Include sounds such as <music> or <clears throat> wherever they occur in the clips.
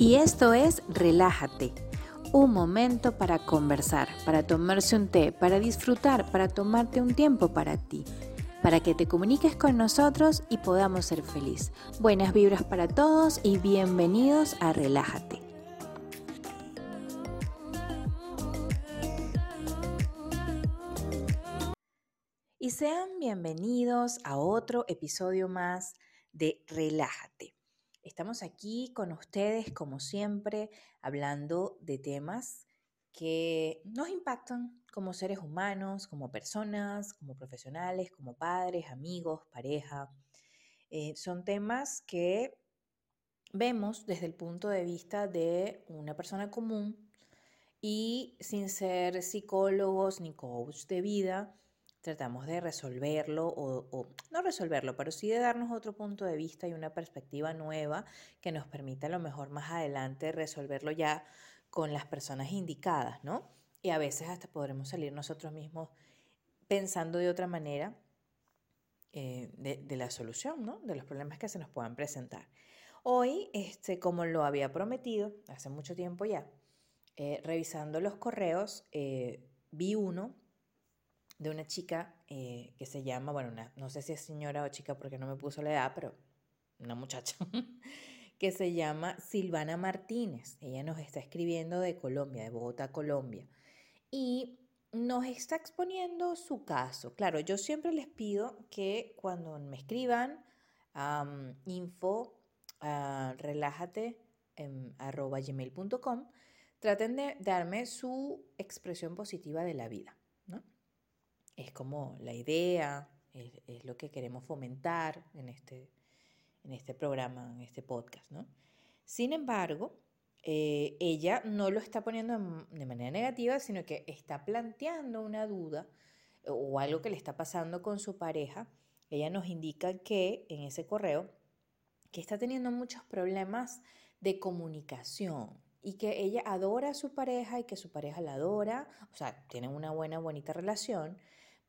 Y esto es Relájate, un momento para conversar, para tomarse un té, para disfrutar, para tomarte un tiempo para ti, para que te comuniques con nosotros y podamos ser feliz. Buenas vibras para todos y bienvenidos a Relájate. Y sean bienvenidos a otro episodio más de Relájate. Estamos aquí con ustedes, como siempre, hablando de temas que nos impactan como seres humanos, como personas, como profesionales, como padres, amigos, pareja. Eh, son temas que vemos desde el punto de vista de una persona común y sin ser psicólogos ni coach de vida, tratamos de resolverlo o, no resolverlo, pero sí de darnos otro punto de vista y una perspectiva nueva que nos permita a lo mejor más adelante resolverlo ya con las personas indicadas, ¿no? Y a veces hasta podremos salir nosotros mismos pensando de otra manera eh, de, la solución, ¿no? De los problemas que se nos puedan presentar. Hoy, este, como lo había prometido hace mucho tiempo ya, eh, revisando los correos, eh, vi uno de una chica eh, que se llama, bueno, no sé si es señora o chica porque no me puso la edad, pero una muchacha, <laughs> que se llama Silvana Martínez. Ella nos está escribiendo de Colombia, de Bogotá, Colombia. Y nos está exponiendo su caso. Claro, yo siempre les pido que cuando me escriban info uh, relájate arroba gmail.com traten de darme su expresión positiva de la vida es como la idea, es, lo que queremos fomentar en este, en este programa, en este podcast, ¿no? Sin embargo, eh, ella no lo está poniendo de manera negativa, sino que está planteando una duda o algo que le está pasando con su pareja. Ella nos indica que en ese correo que está teniendo muchos problemas de comunicación y que ella adora a su pareja y que su pareja la adora, o sea, tienen una buena, bonita relación,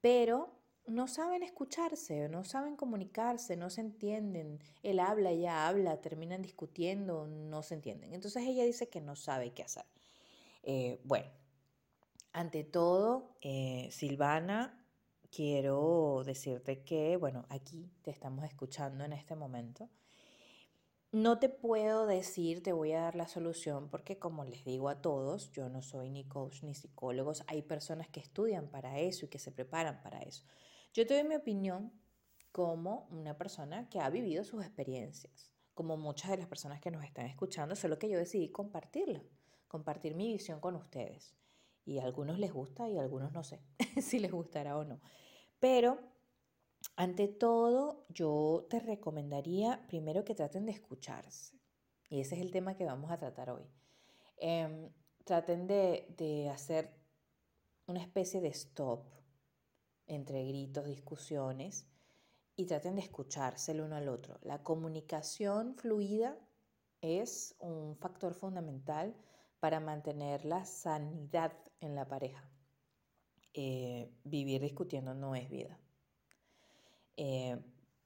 pero no saben escucharse, no saben comunicarse, no se entienden. Él habla, ella habla, terminan discutiendo, no se entienden. Entonces ella dice que no sabe qué hacer. Eh, bueno, ante todo, eh, Silvana, quiero decirte que, bueno, aquí te estamos escuchando en este momento. No te puedo decir, te voy a dar la solución, porque como les digo a todos, yo no soy ni coach ni psicólogos, hay personas que estudian para eso y que se preparan para eso. Yo te doy mi opinión como una persona que ha vivido sus experiencias, como muchas de las personas que nos están escuchando, solo que yo decidí compartirla, compartir mi visión con ustedes. Y a algunos les gusta y a algunos no sé <laughs> si les gustará o no. Pero ante todo, yo te recomendaría primero que traten de escucharse. Y ese es el tema que vamos a tratar hoy. Em, traten de, hacer una especie de stop entre gritos, discusiones y traten de escucharse el uno al otro. La comunicación fluida es un factor fundamental para mantener la sanidad en la pareja. Eh, vivir discutiendo no es vida. Eh,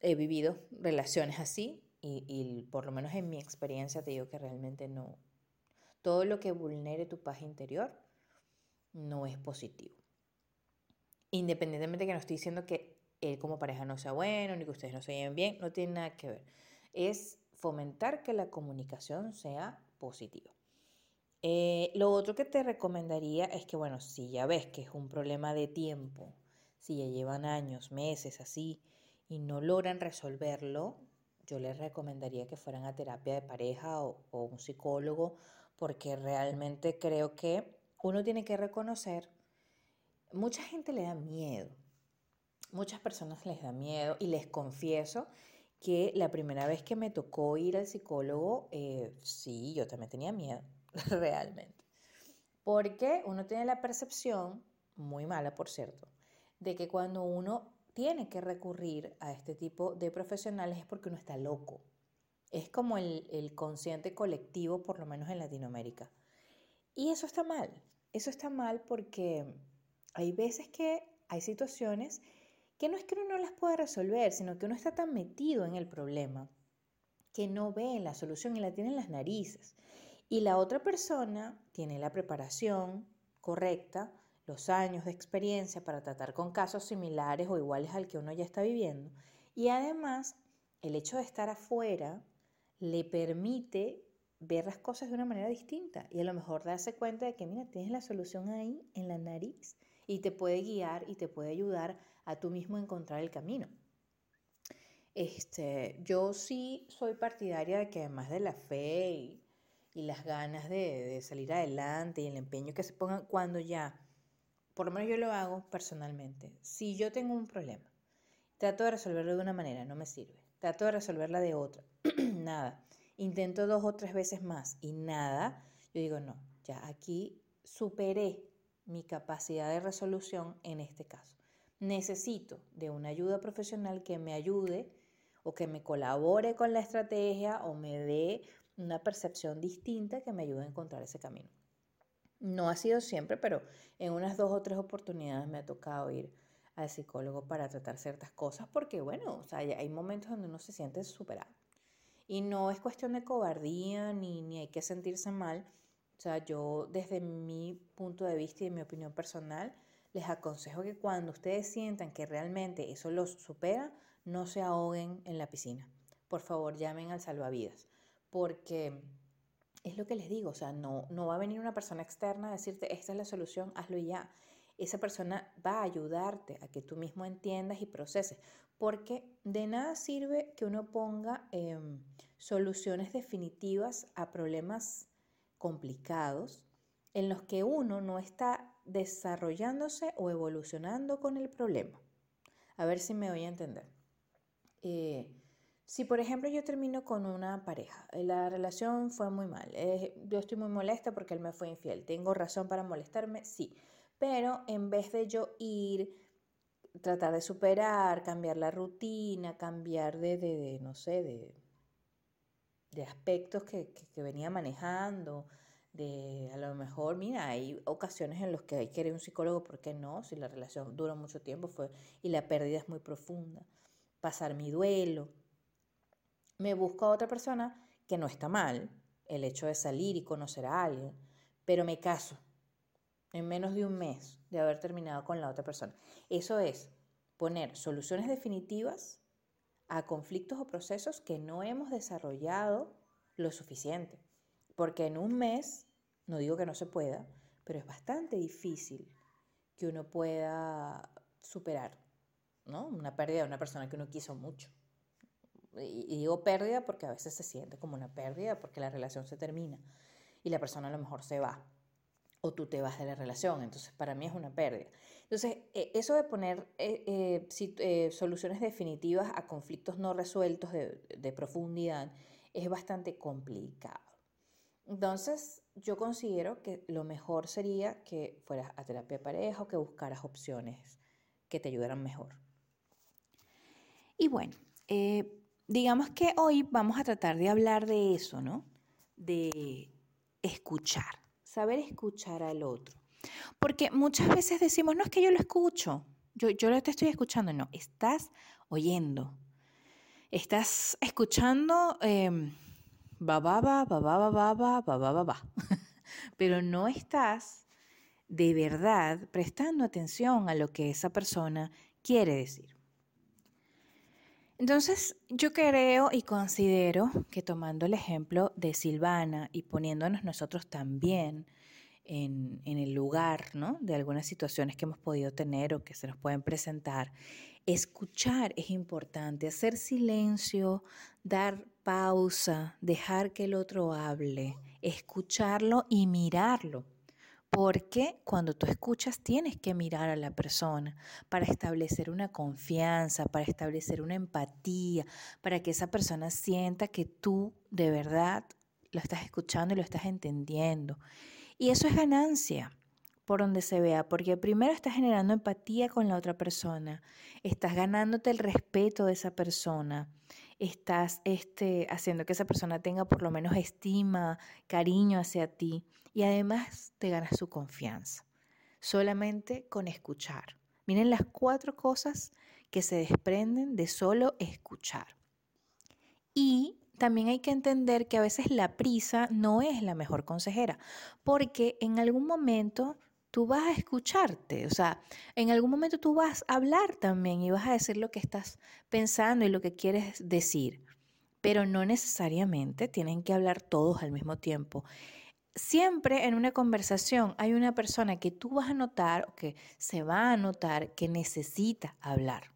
he vivido relaciones así y, por lo menos en mi experiencia te digo que realmente no. Todo lo que vulnere tu paz interior no es positivo. Independientemente de que no estoy diciendo que él como pareja no sea bueno, ni que ustedes no se lleven bien, no tiene nada que ver. Es fomentar que la comunicación sea positiva. Eh, lo otro que te recomendaría es que, bueno, si ya ves que es un problema de tiempo, si ya llevan años, meses así, y no logran resolverlo, yo les recomendaría que fueran a terapia de pareja o, un psicólogo, porque realmente creo que uno tiene que reconocer, mucha gente le da miedo, muchas personas les da miedo y les confieso que la primera vez que me tocó ir al psicólogo, eh, sí, yo también tenía miedo, <laughs> realmente. Porque uno tiene la percepción, muy mala por cierto, de que cuando uno tiene que recurrir a este tipo de profesionales es porque uno está loco. Es como el, el consciente colectivo, por lo menos en Latinoamérica. Y eso está mal. Eso está mal porque hay veces que hay situaciones que no es que uno no las pueda resolver, sino que uno está tan metido en el problema que no ve la solución y la tiene en las narices. Y la otra persona tiene la preparación correcta, los años de experiencia para tratar con casos similares o iguales al que uno ya está viviendo. Y además, el hecho de estar afuera le permite ver las cosas de una manera distinta y a lo mejor darse cuenta de que, mira, tienes la solución ahí en la nariz y te puede guiar y te puede ayudar a tú mismo encontrar el camino. Este, yo sí soy partidaria de que además de la fe y, las ganas de, de, salir adelante y el empeño que se pongan cuando ya, por lo menos yo lo hago personalmente, si yo tengo un problema, trato de resolverlo de una manera, no me sirve, trato de resolverla de otra, <clears throat> nada, intento dos o tres veces más y nada, yo digo, no, ya aquí superé mi capacidad de resolución en este caso. Necesito de una ayuda profesional que me ayude o que me colabore con la estrategia o me dé una percepción distinta que me ayude a encontrar ese camino. No ha sido siempre, pero en unas dos o tres oportunidades me ha tocado ir al psicólogo para tratar ciertas cosas porque, bueno, o sea, hay momentos donde uno se siente superado. Y no es cuestión de cobardía ni, ni hay que sentirse mal. O sea, yo desde mi punto de vista y de mi opinión personal, les aconsejo que cuando ustedes sientan que realmente eso los supera, no se ahoguen en la piscina. Por favor, llamen al salvavidas, porque es lo que les digo, o sea, no, no va a venir una persona externa a decirte, esta es la solución, hazlo ya. Esa persona va a ayudarte a que tú mismo entiendas y proceses, porque de nada sirve que uno ponga em, soluciones definitivas a problemas complicados en los que uno no está desarrollándose o evolucionando con el problema. A ver si me voy a entender. Eh, si por ejemplo yo termino con una pareja, eh, la relación fue muy mal, eh, yo estoy muy molesta porque él me fue infiel, ¿tengo razón para molestarme? Sí, pero en vez de yo ir, tratar de superar, cambiar la rutina, cambiar de, de, no sé, de, de aspectos que, que, venía manejando, de a lo mejor, mira, hay ocasiones en las que hay que ir a un psicólogo, ¿por qué no? Si la relación dura mucho tiempo fue, y la pérdida es muy profunda pasar mi duelo. Me busco a otra persona que no está mal, el hecho de salir y conocer a alguien, pero me caso en menos de un mes de haber terminado con la otra persona. Eso es poner soluciones definitivas a conflictos o procesos que no hemos desarrollado lo suficiente. Porque en un mes, no digo que no se pueda, pero es bastante difícil que uno pueda superar ¿no? Una pérdida de una persona que uno quiso mucho. Y, digo pérdida porque a veces se siente como una pérdida porque la relación se termina y la persona a lo mejor se va o tú te vas de la relación. Entonces, para mí es una pérdida. Entonces, e, eso de poner eh, eh, eh, soluciones definitivas a conflictos no resueltos de, de profundidad es bastante complicado. Entonces, yo considero que lo mejor sería que fueras a terapia de pareja o que buscaras opciones que te ayudaran mejor. Y bueno, eh, digamos que hoy vamos a tratar de hablar de eso, ¿no? De escuchar, saber escuchar al otro. Porque muchas veces decimos, no es que yo lo escucho, yo, yo te estoy escuchando, no, estás oyendo, estás escuchando eh, bababa, bababa, bababa, bababa, pero no estás de verdad prestando atención a lo que esa persona quiere decir. Entonces, yo creo y considero que tomando el ejemplo de Silvana y poniéndonos nosotros también en, el lugar ¿no? de algunas situaciones que hemos podido tener o que se nos pueden presentar, escuchar es importante, hacer silencio, dar pausa, dejar que el otro hable, escucharlo y mirarlo. Porque cuando tú escuchas tienes que mirar a la persona para establecer una confianza, para establecer una empatía, para que esa persona sienta que tú de verdad lo estás escuchando y lo estás entendiendo. Y eso es ganancia por donde se vea, porque primero estás generando empatía con la otra persona, estás ganándote el respeto de esa persona, estás este, haciendo que esa persona tenga por lo menos estima, cariño hacia ti y además te ganas su confianza, solamente con escuchar. Miren las cuatro cosas que se desprenden de solo escuchar. Y también hay que entender que a veces la prisa no es la mejor consejera, porque en algún momento tú vas a escucharte, o sea, en algún momento tú vas a hablar también y vas a decir lo que estás pensando y lo que quieres decir, pero no necesariamente tienen que hablar todos al mismo tiempo. Siempre en una conversación hay una persona que tú vas a notar o que se va a notar que necesita hablar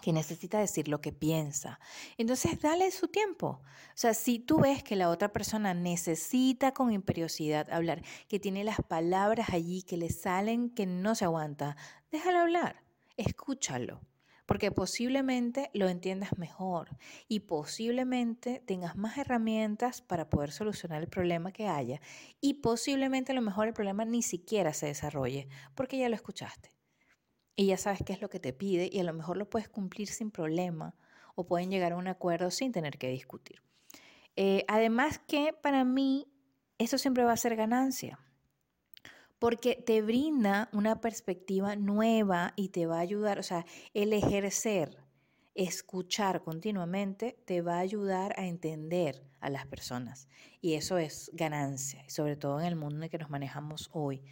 que necesita decir lo que piensa. Entonces, dale su tiempo. O sea, si tú ves que la otra persona necesita con imperiosidad hablar, que tiene las palabras allí que le salen que no se aguanta, déjalo hablar, escúchalo, porque posiblemente lo entiendas mejor y posiblemente tengas más herramientas para poder solucionar el problema que haya y posiblemente a lo mejor el problema ni siquiera se desarrolle, porque ya lo escuchaste y ya sabes qué es lo que te pide y a lo mejor lo puedes cumplir sin problema o pueden llegar a un acuerdo sin tener que discutir. Eh, además que para mí eso siempre va a ser ganancia porque te brinda una perspectiva nueva y te va a ayudar, o sea, el ejercer, escuchar continuamente te va a ayudar a entender a las personas y eso es ganancia, sobre todo en el mundo en que nos manejamos hoy.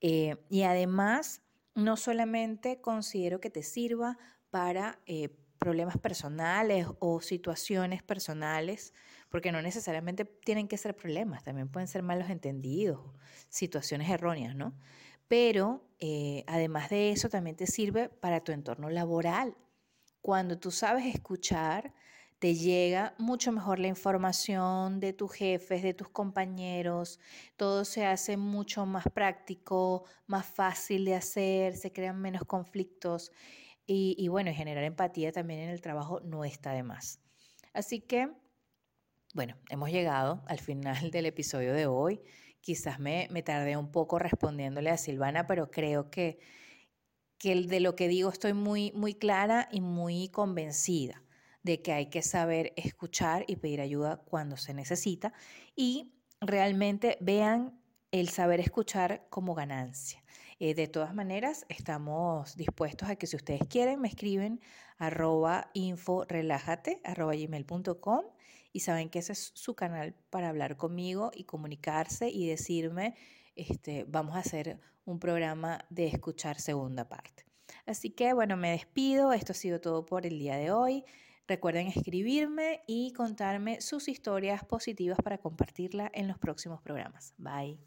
Eh, y además no solamente considero que te sirva para eh, problemas personales o situaciones personales, porque no necesariamente tienen que ser problemas, también pueden ser malos entendidos, situaciones erróneas, ¿no? Pero eh, además de eso, también te sirve para tu entorno laboral. Cuando tú sabes escuchar, te llega mucho mejor la información de tus jefes, de tus compañeros, todo se hace mucho más práctico, más fácil de hacer, se crean menos conflictos y, bueno, generar empatía también en el trabajo no está de más. Así que, bueno, hemos llegado al final del episodio de hoy. Quizás me, me tardé un poco respondiéndole a Silvana, pero creo que, que de lo que digo estoy muy, muy clara y muy convencida de que hay que saber escuchar y pedir ayuda cuando se necesita y realmente vean el saber escuchar como ganancia. Eh, de todas maneras, estamos dispuestos a que si ustedes quieren me escriben arroba inforelájate arroba gmail.com y saben que ese es su canal para hablar conmigo y comunicarse y decirme, este, vamos a hacer un programa de escuchar segunda parte. Así que bueno, me despido, esto ha sido todo por el día de hoy. Recuerden escribirme y contarme sus historias positivas para compartirla en los próximos programas. Bye.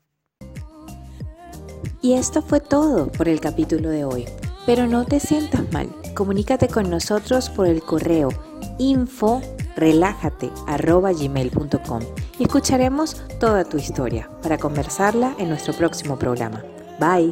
Y esto fue todo por el capítulo de hoy. Pero no te sientas mal. Comunícate con nosotros por el correo info y escucharemos toda tu historia para conversarla en nuestro próximo programa. Bye.